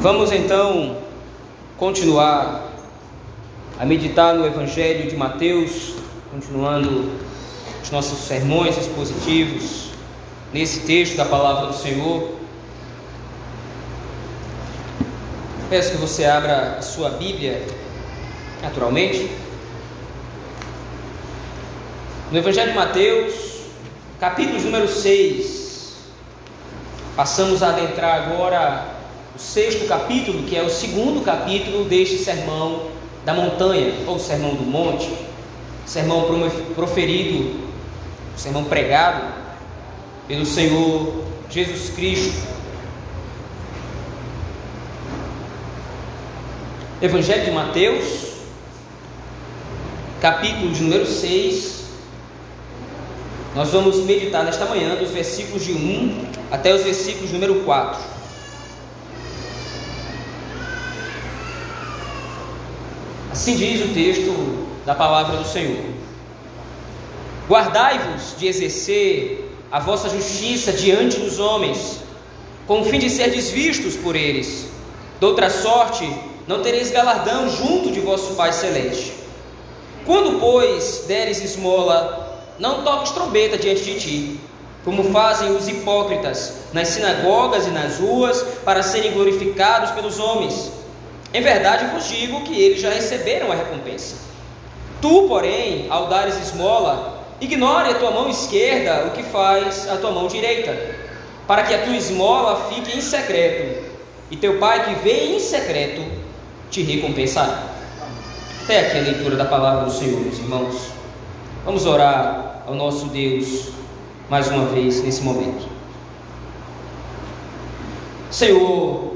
Vamos então continuar a meditar no Evangelho de Mateus, continuando os nossos sermões expositivos nesse texto da palavra do Senhor. Peço que você abra a sua Bíblia, naturalmente. No Evangelho de Mateus, capítulo número 6, passamos a adentrar agora sexto capítulo, que é o segundo capítulo deste sermão da montanha, ou sermão do monte, sermão proferido, sermão pregado pelo Senhor Jesus Cristo. Evangelho de Mateus, capítulo de número 6. Nós vamos meditar nesta manhã dos versículos de 1 até os versículos número 4. Assim diz o texto da palavra do Senhor: Guardai-vos de exercer a vossa justiça diante dos homens, com o fim de ser desvistos por eles. De outra sorte, não tereis galardão junto de vosso Pai Celeste. Quando, pois, deres esmola, não toques trombeta diante de ti, como fazem os hipócritas nas sinagogas e nas ruas, para serem glorificados pelos homens. Em verdade vos digo que eles já receberam a recompensa. Tu, porém, ao dares esmola, ignore a tua mão esquerda o que faz a tua mão direita, para que a tua esmola fique em secreto, e teu pai que vê em secreto te recompensará. Até aqui a leitura da palavra do Senhor, meus irmãos. Vamos orar ao nosso Deus mais uma vez nesse momento. Senhor,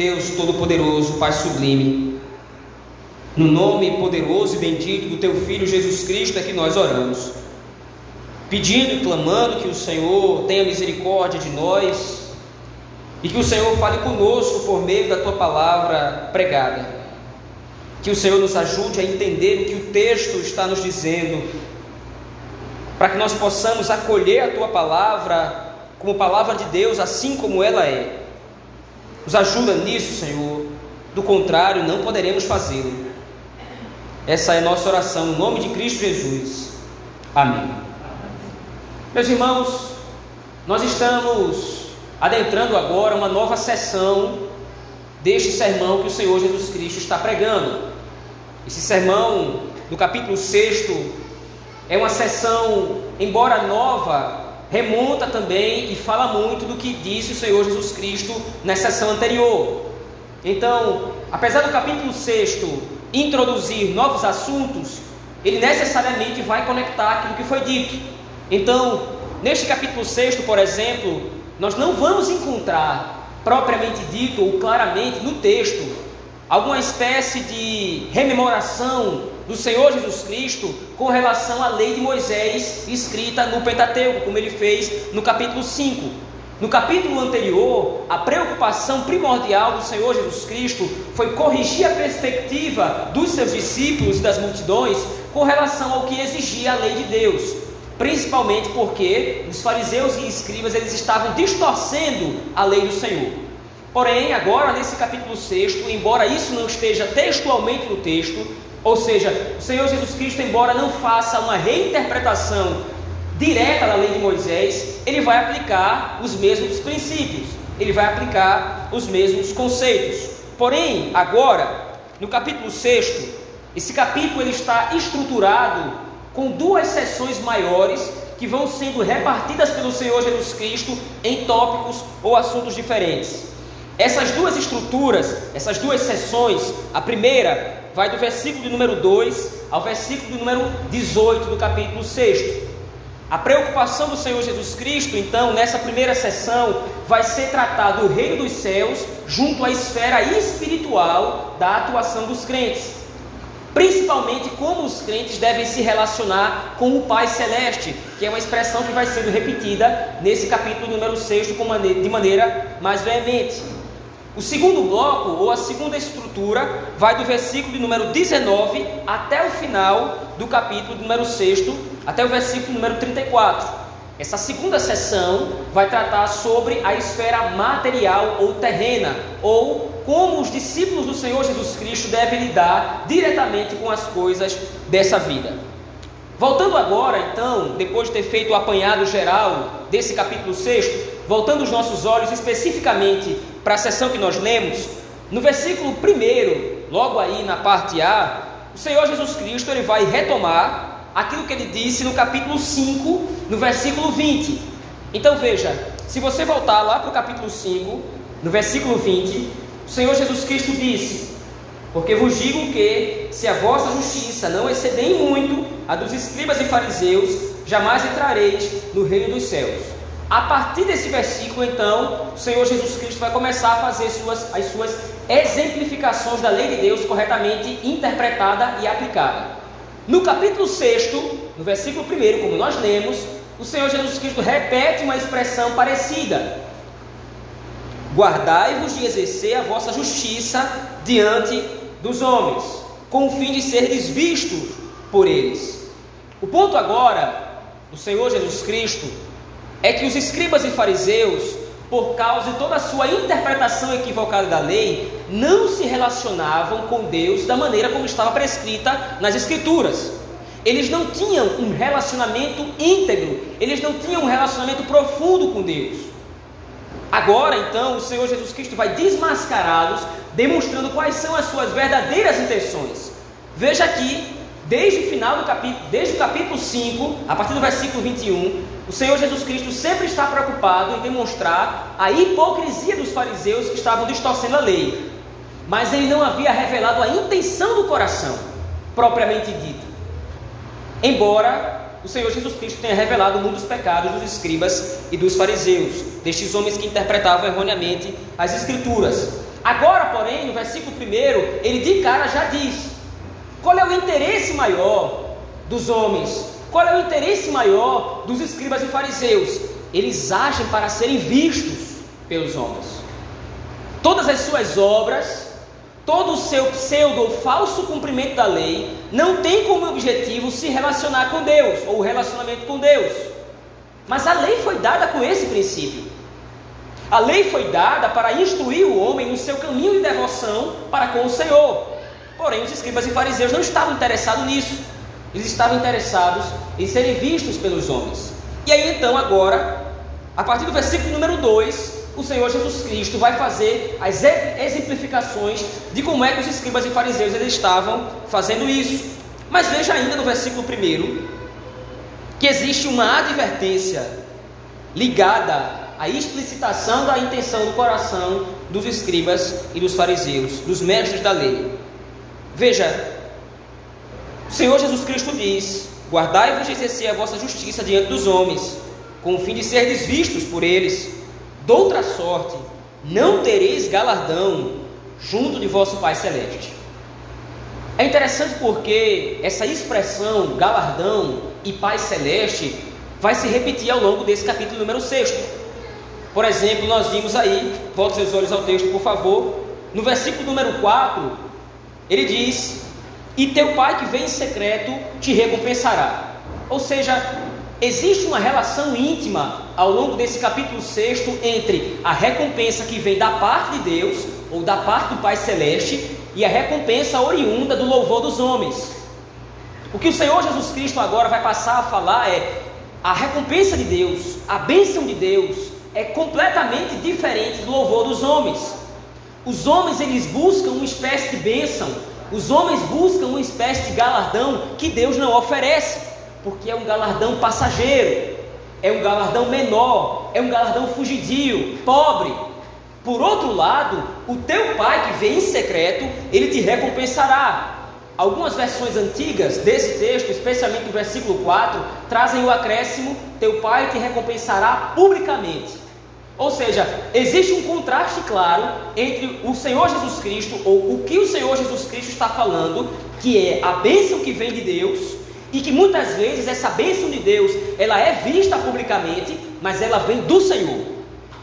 Deus Todo-Poderoso, Pai Sublime, no nome poderoso e bendito do Teu Filho Jesus Cristo é que nós oramos, pedindo e clamando que o Senhor tenha misericórdia de nós e que o Senhor fale conosco por meio da Tua palavra pregada. Que o Senhor nos ajude a entender o que o texto está nos dizendo, para que nós possamos acolher a Tua palavra como palavra de Deus, assim como ela é nos ajuda nisso, Senhor. Do contrário, não poderemos fazê-lo. Essa é a nossa oração, no nome de Cristo Jesus. Amém. Meus irmãos, nós estamos adentrando agora uma nova sessão deste sermão que o Senhor Jesus Cristo está pregando. Esse sermão, do capítulo 6, é uma sessão, embora nova, remonta também e fala muito do que disse o Senhor Jesus Cristo na sessão anterior. Então, apesar do capítulo 6 introduzir novos assuntos, ele necessariamente vai conectar aquilo que foi dito. Então, neste capítulo 6, por exemplo, nós não vamos encontrar propriamente dito ou claramente no texto alguma espécie de rememoração do Senhor Jesus Cristo com relação à lei de Moisés escrita no Pentateuco, como ele fez no capítulo 5. No capítulo anterior, a preocupação primordial do Senhor Jesus Cristo foi corrigir a perspectiva dos seus discípulos e das multidões com relação ao que exigia a lei de Deus, principalmente porque os fariseus e escribas eles estavam distorcendo a lei do Senhor. Porém, agora nesse capítulo 6, embora isso não esteja textualmente no texto, ou seja, o Senhor Jesus Cristo, embora não faça uma reinterpretação direta da lei de Moisés, ele vai aplicar os mesmos princípios, ele vai aplicar os mesmos conceitos. Porém, agora, no capítulo 6, esse capítulo ele está estruturado com duas seções maiores que vão sendo repartidas pelo Senhor Jesus Cristo em tópicos ou assuntos diferentes. Essas duas estruturas, essas duas seções, a primeira vai do versículo de número 2 ao versículo de número 18 do capítulo 6. A preocupação do Senhor Jesus Cristo, então, nessa primeira sessão, vai ser tratado o reino dos céus junto à esfera espiritual da atuação dos crentes. Principalmente como os crentes devem se relacionar com o Pai Celeste, que é uma expressão que vai sendo repetida nesse capítulo número 6 de maneira mais veemente. O segundo bloco, ou a segunda estrutura, vai do versículo de número 19 até o final do capítulo número 6, até o versículo número 34. Essa segunda sessão vai tratar sobre a esfera material ou terrena, ou como os discípulos do Senhor Jesus Cristo devem lidar diretamente com as coisas dessa vida. Voltando agora, então, depois de ter feito o apanhado geral desse capítulo 6, voltando os nossos olhos especificamente para a sessão que nós lemos, no versículo 1, logo aí na parte A, o Senhor Jesus Cristo ele vai retomar aquilo que ele disse no capítulo 5, no versículo 20. Então veja, se você voltar lá para o capítulo 5, no versículo 20, o Senhor Jesus Cristo disse: Porque vos digo que, se a vossa justiça não exceder muito a dos escribas e fariseus, jamais entrareis no reino dos céus. A partir desse versículo, então, o Senhor Jesus Cristo vai começar a fazer suas, as suas exemplificações da lei de Deus corretamente interpretada e aplicada. No capítulo 6, no versículo 1, como nós lemos, o Senhor Jesus Cristo repete uma expressão parecida: Guardai-vos de exercer a vossa justiça diante dos homens, com o fim de seres vistos por eles. O ponto agora do Senhor Jesus Cristo é que os escribas e fariseus por causa de toda a sua interpretação equivocada da lei, não se relacionavam com Deus da maneira como estava prescrita nas Escrituras. Eles não tinham um relacionamento íntegro, eles não tinham um relacionamento profundo com Deus. Agora, então, o Senhor Jesus Cristo vai desmascará-los, demonstrando quais são as suas verdadeiras intenções. Veja aqui Desde o final do capítulo, desde o capítulo 5, a partir do versículo 21, o Senhor Jesus Cristo sempre está preocupado em demonstrar a hipocrisia dos fariseus que estavam distorcendo a lei. Mas ele não havia revelado a intenção do coração, propriamente dita. Embora o Senhor Jesus Cristo tenha revelado muitos pecados dos escribas e dos fariseus, destes homens que interpretavam erroneamente as Escrituras. Agora, porém, no versículo 1, ele de cara já diz: qual é o interesse maior dos homens? Qual é o interesse maior dos escribas e fariseus? Eles agem para serem vistos pelos homens. Todas as suas obras, todo o seu pseudo ou falso cumprimento da lei, não tem como objetivo se relacionar com Deus ou o relacionamento com Deus. Mas a lei foi dada com esse princípio. A lei foi dada para instruir o homem no seu caminho de devoção para com o Senhor. Porém, os escribas e fariseus não estavam interessados nisso. Eles estavam interessados em serem vistos pelos homens. E aí então, agora, a partir do versículo número 2, o Senhor Jesus Cristo vai fazer as exemplificações de como é que os escribas e fariseus eles estavam fazendo isso. Mas veja ainda no versículo 1 que existe uma advertência ligada à explicitação da intenção do coração dos escribas e dos fariseus, dos mestres da lei. Veja, o Senhor Jesus Cristo diz: Guardai-vos de exercer a vossa justiça diante dos homens, com o fim de seres vistos por eles. Doutra sorte, não tereis galardão junto de vosso Pai Celeste. É interessante porque essa expressão galardão e Pai Celeste vai se repetir ao longo desse capítulo número 6. Por exemplo, nós vimos aí, volte seus olhos ao texto, por favor, no versículo número 4, ele diz: E teu pai que vem em secreto te recompensará. Ou seja, existe uma relação íntima ao longo desse capítulo 6 entre a recompensa que vem da parte de Deus, ou da parte do Pai Celeste, e a recompensa oriunda do louvor dos homens. O que o Senhor Jesus Cristo agora vai passar a falar é: a recompensa de Deus, a bênção de Deus, é completamente diferente do louvor dos homens. Os homens eles buscam uma espécie de bênção, os homens buscam uma espécie de galardão que Deus não oferece, porque é um galardão passageiro, é um galardão menor, é um galardão fugidio, pobre. Por outro lado, o teu pai que vem em secreto, ele te recompensará. Algumas versões antigas desse texto, especialmente o versículo 4, trazem o acréscimo: teu pai te recompensará publicamente. Ou seja, existe um contraste claro entre o Senhor Jesus Cristo, ou o que o Senhor Jesus Cristo está falando, que é a bênção que vem de Deus, e que muitas vezes essa bênção de Deus, ela é vista publicamente, mas ela vem do Senhor.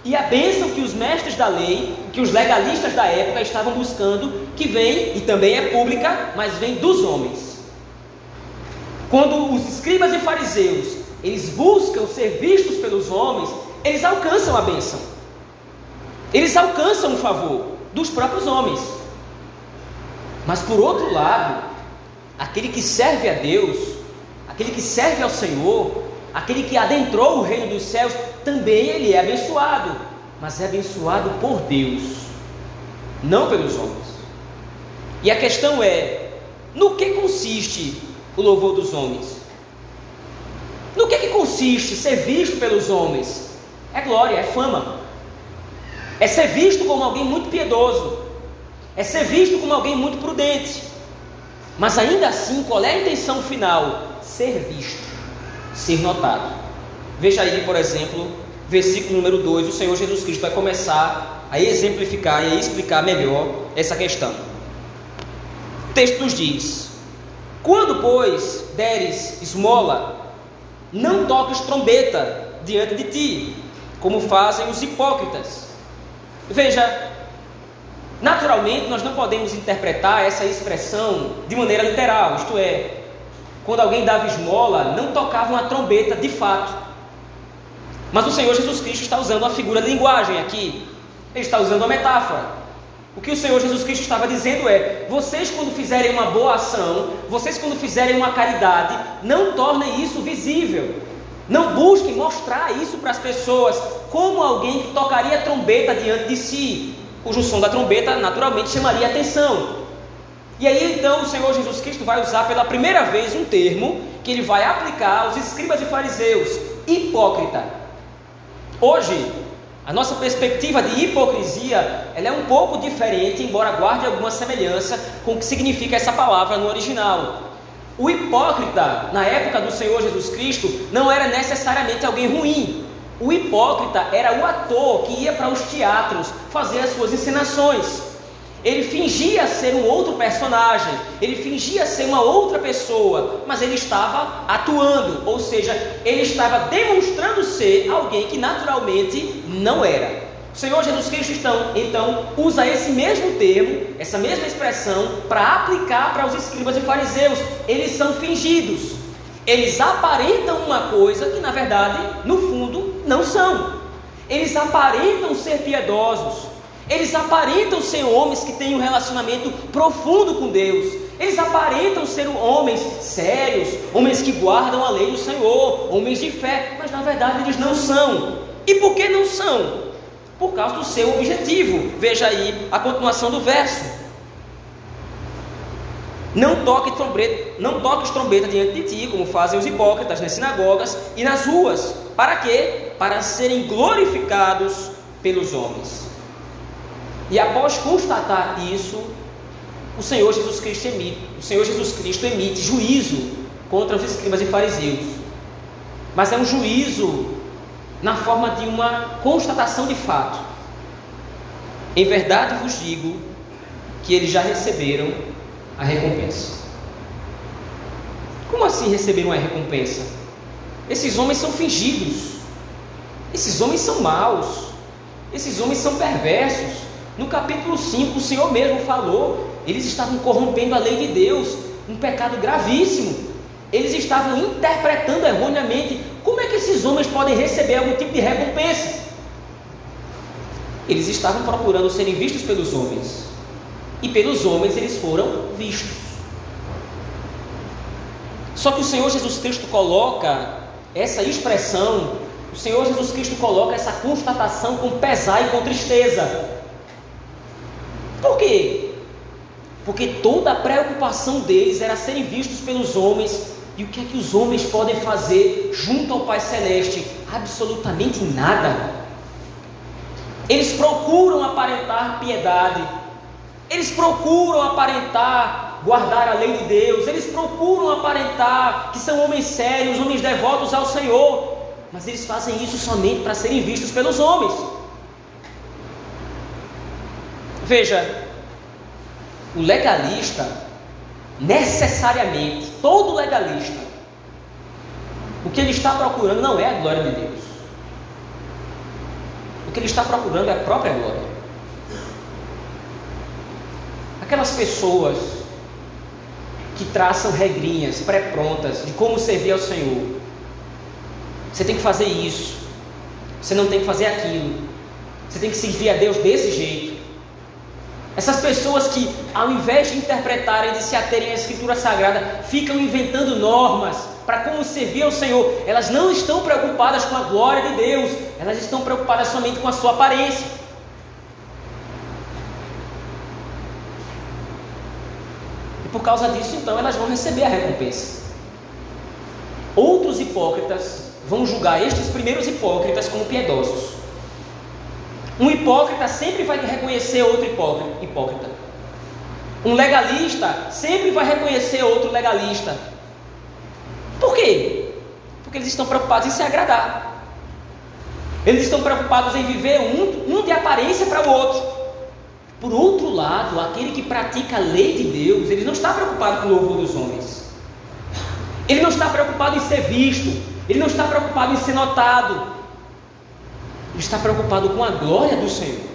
E a bênção que os mestres da lei, que os legalistas da época estavam buscando, que vem, e também é pública, mas vem dos homens. Quando os escribas e fariseus eles buscam ser vistos pelos homens, eles alcançam a bênção. Eles alcançam o favor dos próprios homens. Mas por outro lado, aquele que serve a Deus, aquele que serve ao Senhor, aquele que adentrou o reino dos céus, também ele é abençoado, mas é abençoado por Deus, não pelos homens. E a questão é: no que consiste o louvor dos homens? No que, que consiste ser visto pelos homens? É glória, é fama. É ser visto como alguém muito piedoso. É ser visto como alguém muito prudente. Mas ainda assim, qual é a intenção final? Ser visto, ser notado. Veja aí, por exemplo, versículo número 2, o Senhor Jesus Cristo vai começar a exemplificar e a explicar melhor essa questão. O texto nos diz: Quando, pois, deres esmola, não toques trombeta diante de ti, como fazem os hipócritas. Veja, naturalmente nós não podemos interpretar essa expressão de maneira literal, isto é, quando alguém dava esmola, não tocava uma trombeta de fato. Mas o Senhor Jesus Cristo está usando uma figura de linguagem aqui, ele está usando uma metáfora. O que o Senhor Jesus Cristo estava dizendo é: vocês, quando fizerem uma boa ação, vocês, quando fizerem uma caridade, não tornem isso visível. Não busquem mostrar isso para as pessoas como alguém que tocaria trombeta diante de si, cujo som da trombeta naturalmente chamaria atenção. E aí então o Senhor Jesus Cristo vai usar pela primeira vez um termo que ele vai aplicar aos escribas e fariseus: hipócrita. Hoje, a nossa perspectiva de hipocrisia ela é um pouco diferente, embora guarde alguma semelhança com o que significa essa palavra no original. O hipócrita, na época do Senhor Jesus Cristo, não era necessariamente alguém ruim. O hipócrita era o ator que ia para os teatros fazer as suas encenações. Ele fingia ser um outro personagem, ele fingia ser uma outra pessoa, mas ele estava atuando, ou seja, ele estava demonstrando ser alguém que naturalmente não era. O Senhor Jesus Cristo então, então usa esse mesmo termo, essa mesma expressão, para aplicar para os escribas e fariseus. Eles são fingidos, eles aparentam uma coisa que na verdade, no fundo, não são. Eles aparentam ser piedosos, eles aparentam ser homens que têm um relacionamento profundo com Deus. Eles aparentam ser homens sérios, homens que guardam a lei do Senhor, homens de fé, mas na verdade eles não são. E por que não são? Por causa do seu objetivo. Veja aí a continuação do verso. Não toque trombeta, não toques trombeta diante de ti, como fazem os hipócritas nas sinagogas e nas ruas. Para quê? Para serem glorificados pelos homens. E após constatar isso, o Senhor Jesus Cristo emite, o Senhor Jesus Cristo emite juízo contra os escribas e fariseus. Mas é um juízo na forma de uma constatação de fato. Em verdade vos digo que eles já receberam a recompensa. Como assim receberam a recompensa? Esses homens são fingidos. Esses homens são maus. Esses homens são perversos. No capítulo 5, o Senhor mesmo falou: eles estavam corrompendo a lei de Deus, um pecado gravíssimo. Eles estavam interpretando erroneamente. Como é que esses homens podem receber algum tipo de recompensa? Eles estavam procurando serem vistos pelos homens, e pelos homens eles foram vistos. Só que o Senhor Jesus Cristo coloca essa expressão, o Senhor Jesus Cristo coloca essa constatação com pesar e com tristeza. Por quê? Porque toda a preocupação deles era serem vistos pelos homens. E o que é que os homens podem fazer junto ao Pai Celeste? Absolutamente nada. Eles procuram aparentar piedade, eles procuram aparentar guardar a lei de Deus, eles procuram aparentar que são homens sérios, homens devotos ao Senhor, mas eles fazem isso somente para serem vistos pelos homens. Veja, o legalista, necessariamente, todo legalista, o que ele está procurando não é a glória de Deus. O que ele está procurando é a própria glória. Aquelas pessoas que traçam regrinhas pré-prontas de como servir ao Senhor, Você tem que fazer isso. Você não tem que fazer aquilo. Você tem que servir a Deus desse jeito. Essas pessoas que, ao invés de interpretarem, de se aterem à Escritura Sagrada, ficam inventando normas para como servir ao Senhor. Elas não estão preocupadas com a glória de Deus, elas estão preocupadas somente com a sua aparência. E por causa disso, então, elas vão receber a recompensa. Outros hipócritas vão julgar estes primeiros hipócritas como piedosos. Um hipócrita sempre vai reconhecer outro hipócrita. Um legalista sempre vai reconhecer outro legalista. Por quê? Porque eles estão preocupados em se agradar. Eles estão preocupados em viver um, um de aparência para o outro. Por outro lado, aquele que pratica a lei de Deus, ele não está preocupado com o louvor dos homens. Ele não está preocupado em ser visto. Ele não está preocupado em ser notado. Está preocupado com a glória do Senhor.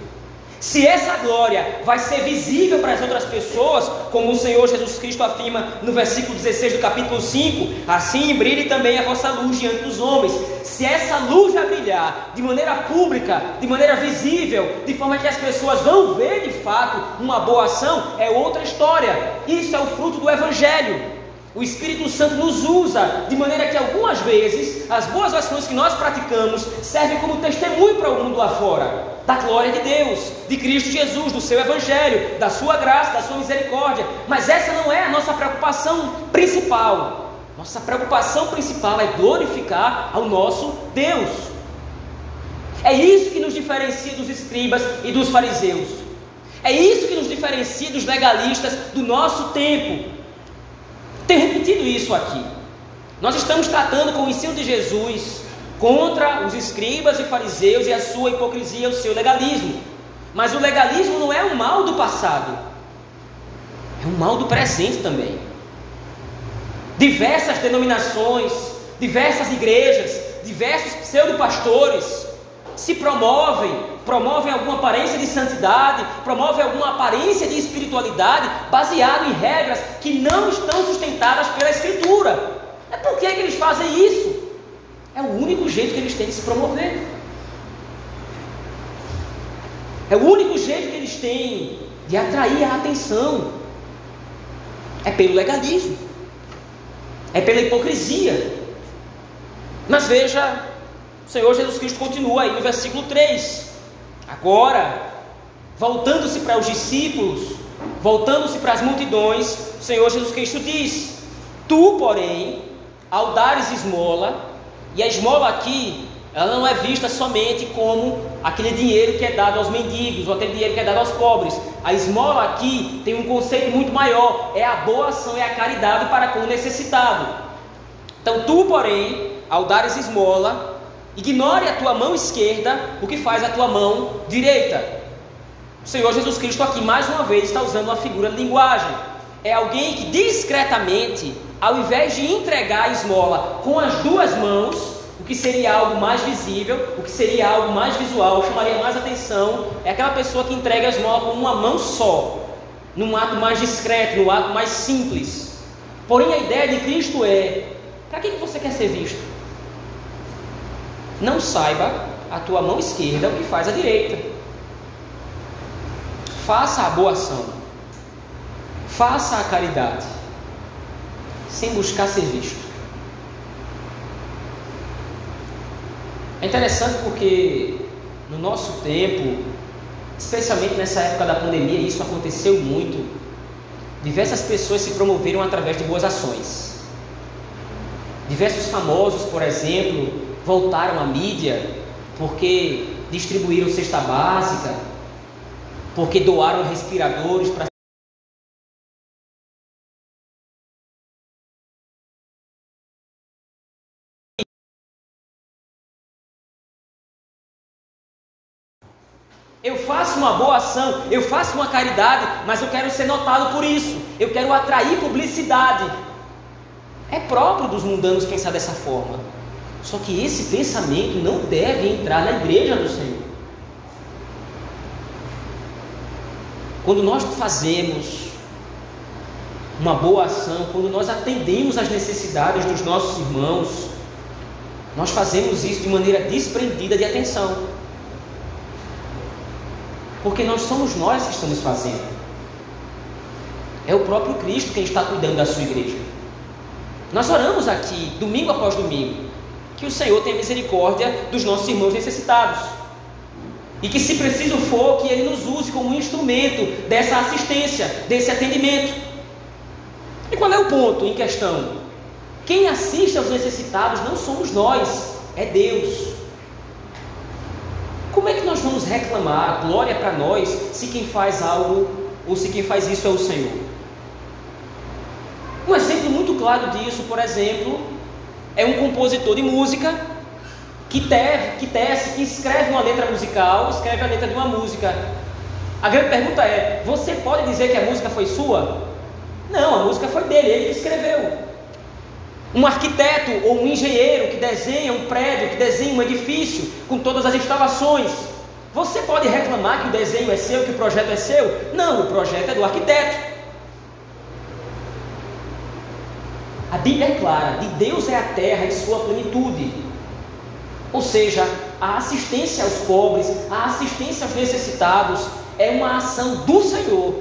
Se essa glória vai ser visível para as outras pessoas, como o Senhor Jesus Cristo afirma no versículo 16 do capítulo 5, assim brilhe também a vossa luz diante dos homens. Se essa luz vai brilhar de maneira pública, de maneira visível, de forma que as pessoas vão ver de fato uma boa ação, é outra história. Isso é o fruto do Evangelho. O Espírito Santo nos usa de maneira que algumas vezes as boas ações que nós praticamos servem como testemunho para o mundo lá fora da glória de Deus, de Cristo Jesus, do seu Evangelho, da sua graça, da sua misericórdia. Mas essa não é a nossa preocupação principal. Nossa preocupação principal é glorificar ao nosso Deus. É isso que nos diferencia dos escribas e dos fariseus. É isso que nos diferencia dos legalistas do nosso tempo. Tenho repetido isso aqui. Nós estamos tratando com o ensino de Jesus contra os escribas e fariseus e a sua hipocrisia, o seu legalismo. Mas o legalismo não é um mal do passado, é um mal do presente também. Diversas denominações, diversas igrejas, diversos pseudo-pastores se promovem, promovem alguma aparência de santidade, promovem alguma aparência de espiritualidade baseado em regras que não estão sustentadas pela Escritura. É por que, é que eles fazem isso? É o único jeito que eles têm de se promover. É o único jeito que eles têm de atrair a atenção. É pelo legalismo. É pela hipocrisia. Mas veja Senhor Jesus Cristo continua aí no versículo 3. Agora, voltando-se para os discípulos, voltando-se para as multidões, o Senhor Jesus Cristo diz: Tu, porém, ao dares esmola, e a esmola aqui, ela não é vista somente como aquele dinheiro que é dado aos mendigos, ou aquele dinheiro que é dado aos pobres. A esmola aqui tem um conceito muito maior: é a boa ação, é a caridade para com o necessitado. Então, tu, porém, ao dares esmola, Ignore a tua mão esquerda o que faz a tua mão direita. O Senhor Jesus Cristo aqui mais uma vez está usando uma figura de linguagem. É alguém que discretamente, ao invés de entregar a esmola com as duas mãos, o que seria algo mais visível, o que seria algo mais visual, chamaria mais atenção, é aquela pessoa que entrega a esmola com uma mão só, num ato mais discreto, num ato mais simples. Porém, a ideia de Cristo é: para que você quer ser visto? Não saiba a tua mão esquerda o que faz a direita. Faça a boa ação. Faça a caridade. Sem buscar ser visto. É interessante porque no nosso tempo, especialmente nessa época da pandemia, isso aconteceu muito. Diversas pessoas se promoveram através de boas ações. Diversos famosos, por exemplo, voltaram à mídia porque distribuíram cesta básica, porque doaram respiradores para Eu faço uma boa ação, eu faço uma caridade, mas eu quero ser notado por isso. Eu quero atrair publicidade. É próprio dos mundanos pensar dessa forma. Só que esse pensamento não deve entrar na igreja do Senhor. Quando nós fazemos uma boa ação, quando nós atendemos às necessidades dos nossos irmãos, nós fazemos isso de maneira desprendida de atenção. Porque nós somos nós que estamos fazendo. É o próprio Cristo quem está cuidando da sua igreja. Nós oramos aqui, domingo após domingo, que o Senhor tenha misericórdia dos nossos irmãos necessitados. E que, se preciso for, que Ele nos use como um instrumento dessa assistência, desse atendimento. E qual é o ponto em questão? Quem assiste aos necessitados não somos nós, é Deus. Como é que nós vamos reclamar glória para nós se quem faz algo ou se quem faz isso é o Senhor? Um exemplo muito claro disso, por exemplo, é um compositor de música que, teve, que tece, que escreve uma letra musical, escreve a letra de uma música. A grande pergunta é: você pode dizer que a música foi sua? Não, a música foi dele, ele que escreveu. Um arquiteto ou um engenheiro que desenha um prédio, que desenha um edifício com todas as instalações. Você pode reclamar que o desenho é seu, que o projeto é seu? Não, o projeto é do arquiteto. A Bíblia é clara: de Deus é a terra e sua plenitude. Ou seja, a assistência aos pobres, a assistência aos necessitados é uma ação do Senhor.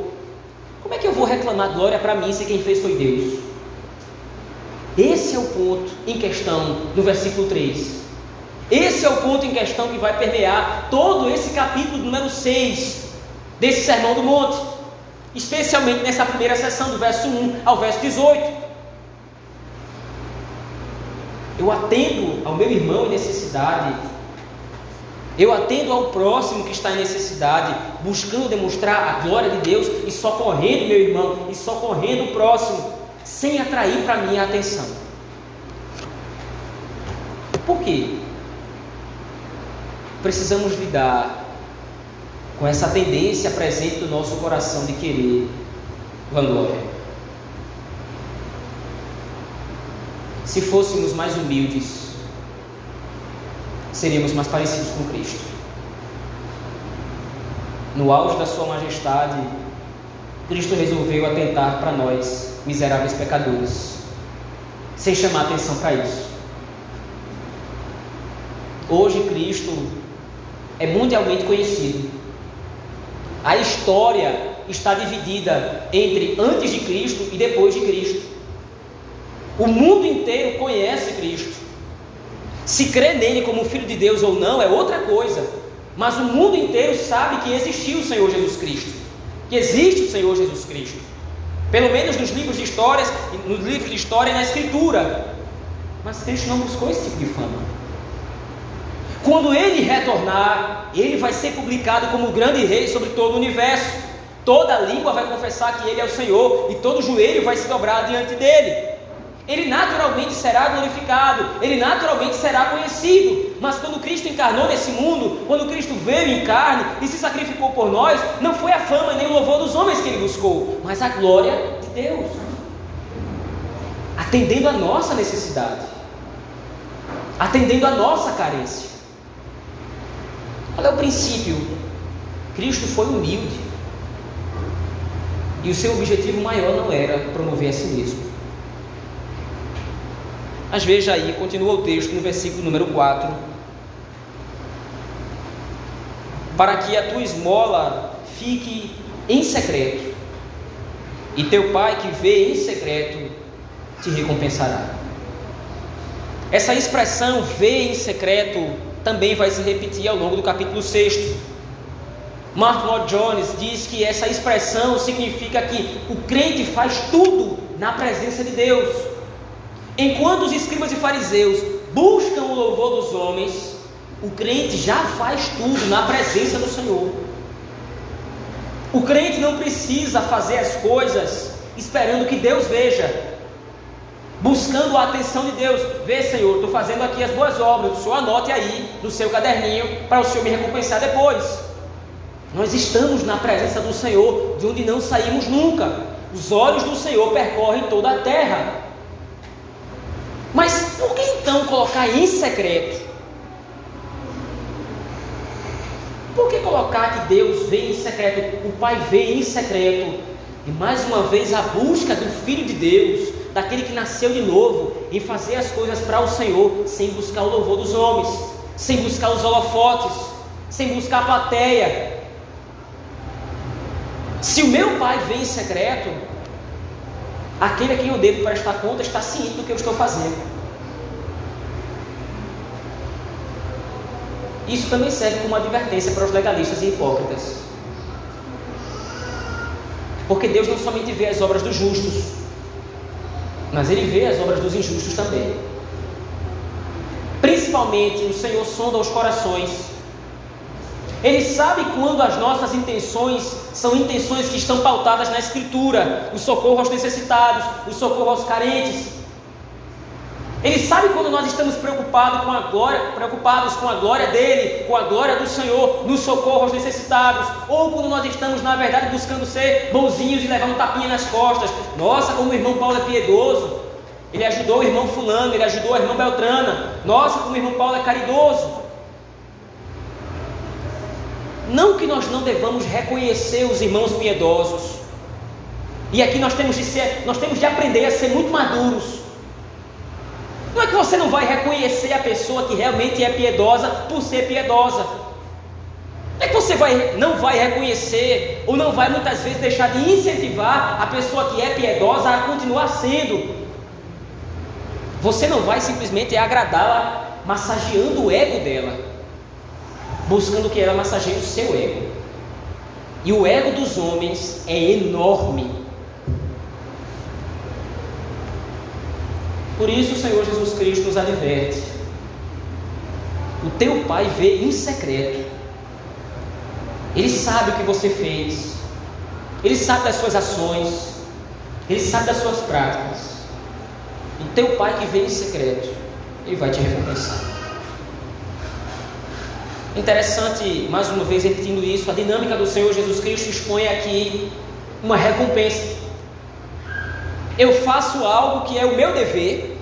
Como é que eu vou reclamar glória para mim se quem fez foi Deus? Esse é o ponto em questão no versículo 3. Esse é o ponto em questão que vai permear todo esse capítulo número 6 desse Sermão do Monte, especialmente nessa primeira sessão, do verso 1 ao verso 18. Eu atendo ao meu irmão em necessidade. Eu atendo ao próximo que está em necessidade, buscando demonstrar a glória de Deus e socorrendo meu irmão e socorrendo o próximo, sem atrair para mim a atenção. Por quê? Precisamos lidar com essa tendência presente no nosso coração de querer vanglória. Se fôssemos mais humildes, seríamos mais parecidos com Cristo. No auge da Sua majestade, Cristo resolveu atentar para nós, miseráveis pecadores, sem chamar atenção para isso. Hoje, Cristo é mundialmente conhecido. A história está dividida entre antes de Cristo e depois de Cristo. O mundo inteiro conhece Cristo. Se crê nele como filho de Deus ou não é outra coisa. Mas o mundo inteiro sabe que existiu o Senhor Jesus Cristo. Que existe o Senhor Jesus Cristo. Pelo menos nos livros de histórias, nos livros de história e na escritura. Mas Cristo não buscou esse tipo de fama. Quando ele retornar, ele vai ser publicado como o grande rei sobre todo o universo. Toda língua vai confessar que ele é o Senhor e todo joelho vai se dobrar diante dele ele naturalmente será glorificado, ele naturalmente será conhecido. Mas quando Cristo encarnou nesse mundo, quando Cristo veio em carne e se sacrificou por nós, não foi a fama nem o louvor dos homens que ele buscou, mas a glória de Deus, atendendo a nossa necessidade, atendendo a nossa carência. Qual é o princípio? Cristo foi humilde. E o seu objetivo maior não era promover a si mesmo mas veja aí, continua o texto no versículo número 4. Para que a tua esmola fique em secreto, e teu pai que vê em secreto te recompensará. Essa expressão vê em secreto também vai se repetir ao longo do capítulo 6. Mark Lloyd Jones diz que essa expressão significa que o crente faz tudo na presença de Deus. Enquanto os escribas e fariseus buscam o louvor dos homens, o crente já faz tudo na presença do Senhor. O crente não precisa fazer as coisas esperando que Deus veja, buscando a atenção de Deus. Vê, Senhor, estou fazendo aqui as boas obras, o Senhor anote aí no seu caderninho para o Senhor me recompensar depois. Nós estamos na presença do Senhor, de onde não saímos nunca. Os olhos do Senhor percorrem toda a terra. Mas por que então colocar em secreto? Por que colocar que Deus vê em secreto, o Pai vê em secreto? E mais uma vez a busca do Filho de Deus, daquele que nasceu de novo em fazer as coisas para o Senhor, sem buscar o louvor dos homens, sem buscar os holofotes, sem buscar a plateia. Se o meu pai vem em secreto, aquele a quem eu devo prestar conta está ciente do que eu estou fazendo. Isso também serve como advertência para os legalistas e hipócritas. Porque Deus não somente vê as obras dos justos, mas Ele vê as obras dos injustos também. Principalmente o Senhor sonda os corações. Ele sabe quando as nossas intenções são intenções que estão pautadas na Escritura, o socorro aos necessitados, o socorro aos carentes, ele sabe quando nós estamos preocupados com a glória, preocupados com a glória dele, com a glória do Senhor, no socorro aos necessitados, ou quando nós estamos, na verdade, buscando ser bonzinhos e levar um tapinha nas costas. Nossa, como o irmão Paulo é piedoso. Ele ajudou o irmão fulano, ele ajudou a irmã Beltrana. Nossa, como o irmão Paulo é caridoso. Não que nós não devamos reconhecer os irmãos piedosos. E aqui nós temos de ser, nós temos de aprender a ser muito maduros não é que você não vai reconhecer a pessoa que realmente é piedosa por ser piedosa. Não é que você vai, não vai reconhecer ou não vai muitas vezes deixar de incentivar a pessoa que é piedosa a continuar sendo. Você não vai simplesmente agradá-la massageando o ego dela, buscando que ela massageie o seu ego. E o ego dos homens é enorme. Por isso o Senhor Jesus Cristo nos adverte: o teu pai vê em secreto, ele sabe o que você fez, ele sabe das suas ações, ele sabe das suas práticas. O teu pai que vê em secreto, ele vai te recompensar. Interessante, mais uma vez repetindo isso, a dinâmica do Senhor Jesus Cristo expõe aqui uma recompensa. Eu faço algo que é o meu dever,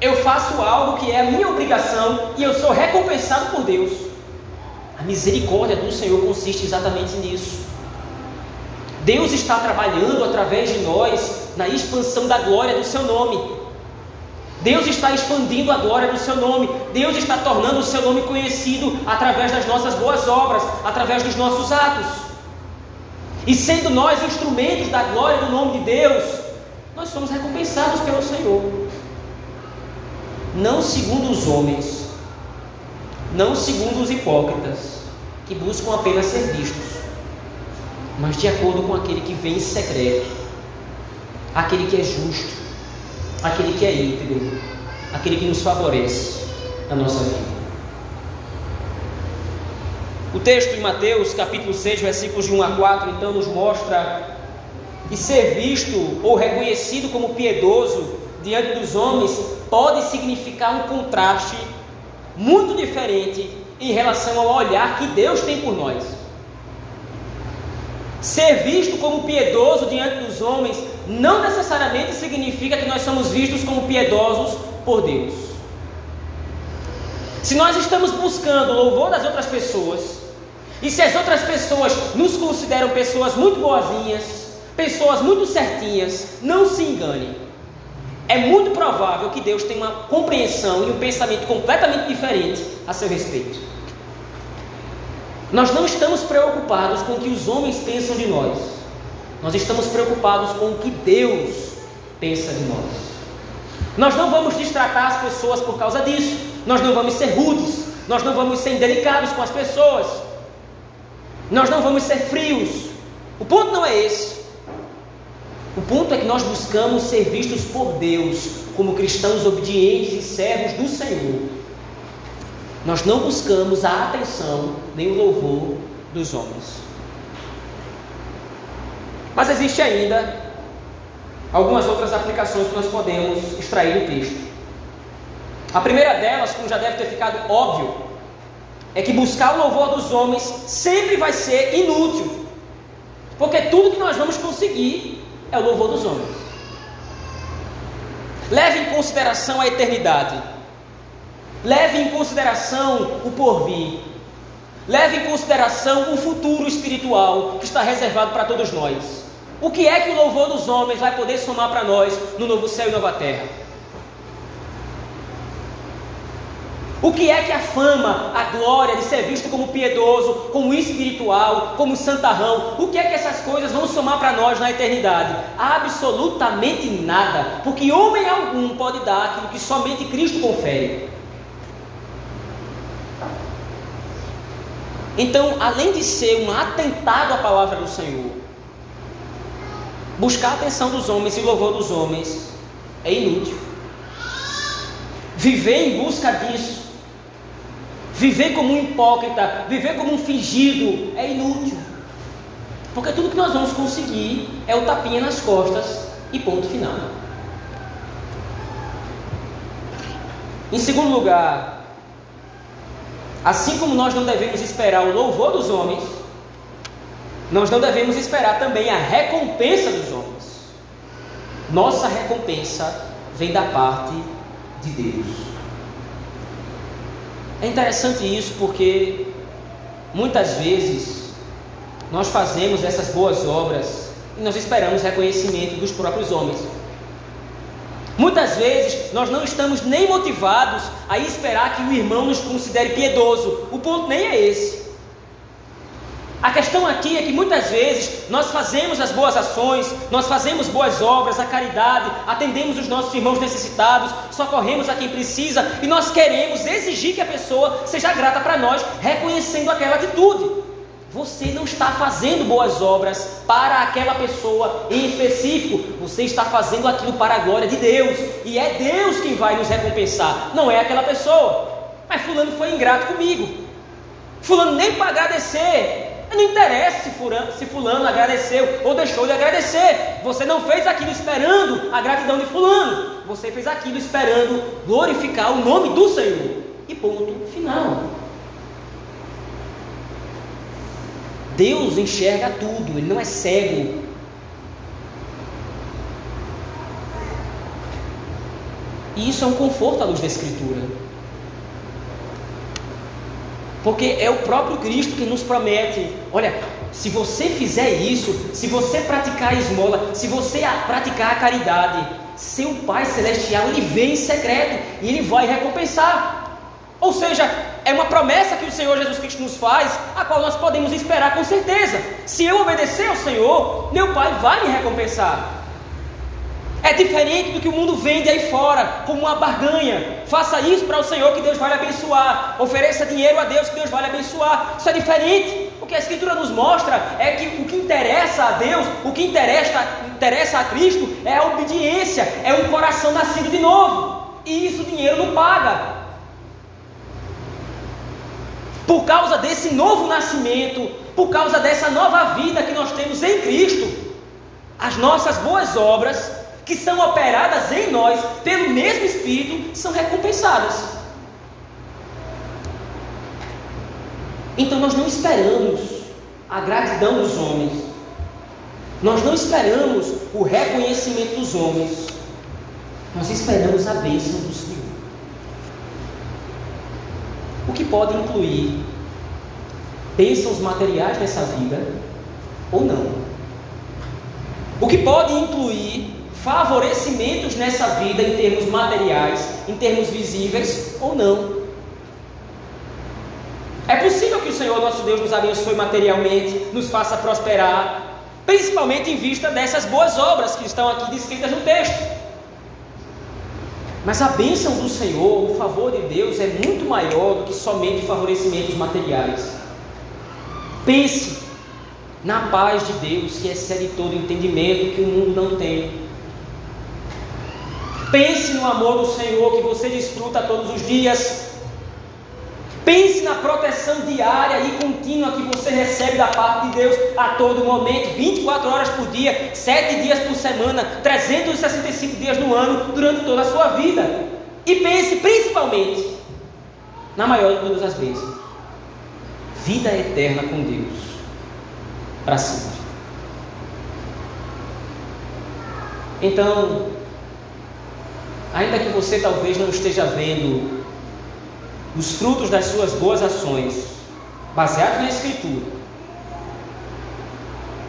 eu faço algo que é a minha obrigação e eu sou recompensado por Deus. A misericórdia do Senhor consiste exatamente nisso. Deus está trabalhando através de nós na expansão da glória do seu nome. Deus está expandindo a glória do seu nome. Deus está tornando o seu nome conhecido através das nossas boas obras, através dos nossos atos. E sendo nós instrumentos da glória do nome de Deus, nós somos recompensados pelo Senhor não segundo os homens, não segundo os hipócritas, que buscam apenas ser vistos, mas de acordo com aquele que vem em secreto, aquele que é justo, aquele que é íntegro, aquele que nos favorece na nossa vida. O texto em Mateus, capítulo 6, versículos de 1 a 4, então nos mostra que ser visto ou reconhecido como piedoso diante dos homens pode significar um contraste muito diferente em relação ao olhar que Deus tem por nós. Ser visto como piedoso diante dos homens não necessariamente significa que nós somos vistos como piedosos por Deus. Se nós estamos buscando o louvor das outras pessoas, e se as outras pessoas nos consideram pessoas muito boazinhas, pessoas muito certinhas, não se engane. É muito provável que Deus tenha uma compreensão e um pensamento completamente diferente a seu respeito. Nós não estamos preocupados com o que os homens pensam de nós. Nós estamos preocupados com o que Deus pensa de nós. Nós não vamos distratar as pessoas por causa disso. Nós não vamos ser rudes. Nós não vamos ser indelicados com as pessoas. Nós não vamos ser frios. O ponto não é esse. O ponto é que nós buscamos ser vistos por Deus como cristãos obedientes e servos do Senhor. Nós não buscamos a atenção nem o louvor dos homens. Mas existe ainda algumas outras aplicações que nós podemos extrair do texto. A primeira delas, como já deve ter ficado óbvio, é que buscar o louvor dos homens sempre vai ser inútil. Porque tudo que nós vamos conseguir é o louvor dos homens. Leve em consideração a eternidade. Leve em consideração o porvir. Leve em consideração o futuro espiritual que está reservado para todos nós. O que é que o louvor dos homens vai poder somar para nós no novo céu e nova terra? O que é que a fama, a glória de ser visto como piedoso, como espiritual, como santarrão, o que é que essas coisas vão somar para nós na eternidade? Absolutamente nada, porque homem algum pode dar aquilo que somente Cristo confere. Então, além de ser um atentado à palavra do Senhor, buscar a atenção dos homens e louvor dos homens é inútil. Viver em busca disso Viver como um hipócrita, viver como um fingido é inútil. Porque tudo que nós vamos conseguir é o tapinha nas costas e ponto final. Em segundo lugar, assim como nós não devemos esperar o louvor dos homens, nós não devemos esperar também a recompensa dos homens. Nossa recompensa vem da parte de Deus. É interessante isso porque muitas vezes nós fazemos essas boas obras e nós esperamos reconhecimento dos próprios homens. Muitas vezes nós não estamos nem motivados a esperar que o irmão nos considere piedoso. O ponto nem é esse. A questão aqui é que muitas vezes nós fazemos as boas ações, nós fazemos boas obras, a caridade, atendemos os nossos irmãos necessitados, socorremos a quem precisa e nós queremos exigir que a pessoa seja grata para nós, reconhecendo aquela atitude. Você não está fazendo boas obras para aquela pessoa em específico, você está fazendo aquilo para a glória de Deus, e é Deus quem vai nos recompensar, não é aquela pessoa. Mas Fulano foi ingrato comigo, Fulano nem para agradecer não interessa se fulano, se fulano agradeceu ou deixou de agradecer. Você não fez aquilo esperando a gratidão de fulano. Você fez aquilo esperando glorificar o nome do Senhor. E ponto final. Deus enxerga tudo, Ele não é cego. E isso é um conforto à luz da Escritura. Porque é o próprio Cristo que nos promete: olha, se você fizer isso, se você praticar a esmola, se você praticar a caridade, seu Pai Celestial ele vem em secreto e ele vai recompensar. Ou seja, é uma promessa que o Senhor Jesus Cristo nos faz, a qual nós podemos esperar com certeza. Se eu obedecer ao Senhor, meu Pai vai me recompensar. É diferente do que o mundo vende aí fora, como uma barganha. Faça isso para o Senhor que Deus vai lhe abençoar. Ofereça dinheiro a Deus que Deus vai lhe abençoar. Isso é diferente. O que a Escritura nos mostra é que o que interessa a Deus, o que interessa, interessa a Cristo é a obediência, é um coração nascido de novo. E isso o dinheiro não paga. Por causa desse novo nascimento, por causa dessa nova vida que nós temos em Cristo, as nossas boas obras que são operadas em nós pelo mesmo Espírito são recompensadas. Então nós não esperamos a gratidão dos homens, nós não esperamos o reconhecimento dos homens, nós esperamos a bênção do Senhor. O que pode incluir bênçãos materiais nessa vida ou não. O que pode incluir favorecimentos nessa vida em termos materiais, em termos visíveis ou não. É possível que o Senhor nosso Deus nos abençoe materialmente, nos faça prosperar, principalmente em vista dessas boas obras que estão aqui descritas no texto. Mas a bênção do Senhor, o favor de Deus é muito maior do que somente favorecimentos materiais. Pense na paz de Deus que excede todo entendimento que o mundo não tem. Pense no amor do Senhor que você desfruta todos os dias. Pense na proteção diária e contínua que você recebe da parte de Deus a todo momento, 24 horas por dia, 7 dias por semana, 365 dias no ano, durante toda a sua vida. E pense principalmente na maior de todas as vezes: vida eterna com Deus, para sempre. Então, ainda que você talvez não esteja vendo os frutos das suas boas ações, baseados na Escritura,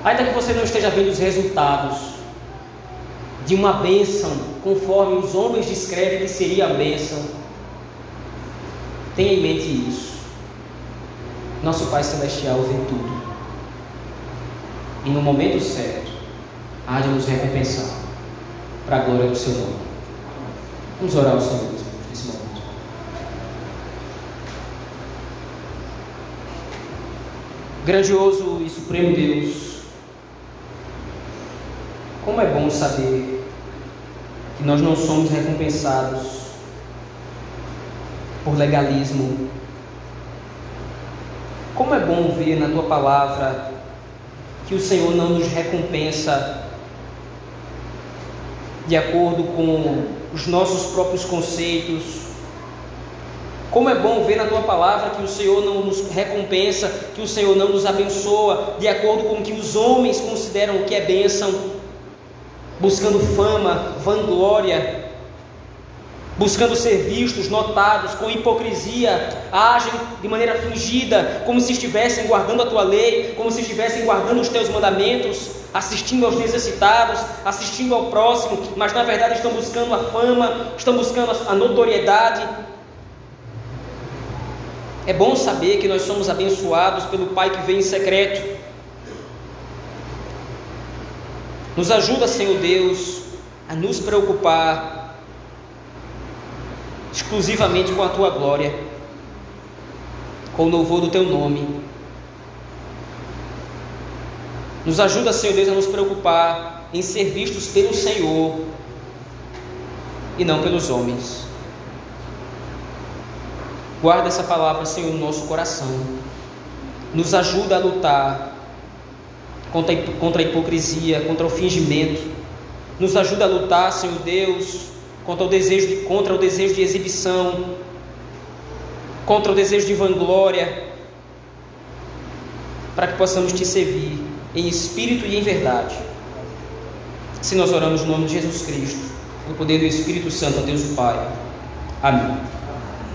Ainda que você não esteja vendo os resultados de uma bênção, conforme os homens descrevem que seria a bênção, tenha em mente isso. Nosso Pai Celestial vê tudo. E no momento certo, há de nos recompensar para a glória do seu nome. Vamos orar ao Senhor nesse momento. Grandioso e supremo Deus, como é bom saber que nós não somos recompensados por legalismo. Como é bom ver na tua palavra que o Senhor não nos recompensa de acordo com os nossos próprios conceitos, como é bom ver na tua palavra que o Senhor não nos recompensa, que o Senhor não nos abençoa de acordo com o que os homens consideram que é bênção, buscando fama, vanglória, buscando ser vistos, notados, com hipocrisia, agem de maneira fingida, como se estivessem guardando a tua lei, como se estivessem guardando os teus mandamentos, assistindo aos necessitados, assistindo ao próximo, mas na verdade estão buscando a fama, estão buscando a notoriedade, é bom saber que nós somos abençoados pelo Pai que vem em secreto. Nos ajuda, Senhor Deus, a nos preocupar exclusivamente com a tua glória, com o louvor do teu nome. Nos ajuda, Senhor Deus, a nos preocupar em ser vistos pelo Senhor e não pelos homens. Guarda essa palavra, Senhor, no nosso coração. Nos ajuda a lutar contra, contra a hipocrisia, contra o fingimento. Nos ajuda a lutar, Senhor Deus, contra o desejo de, contra o desejo de exibição, contra o desejo de vanglória, para que possamos te servir em espírito e em verdade. Se nós oramos no nome de Jesus Cristo, no poder do Espírito Santo, a Deus o Pai. Amém.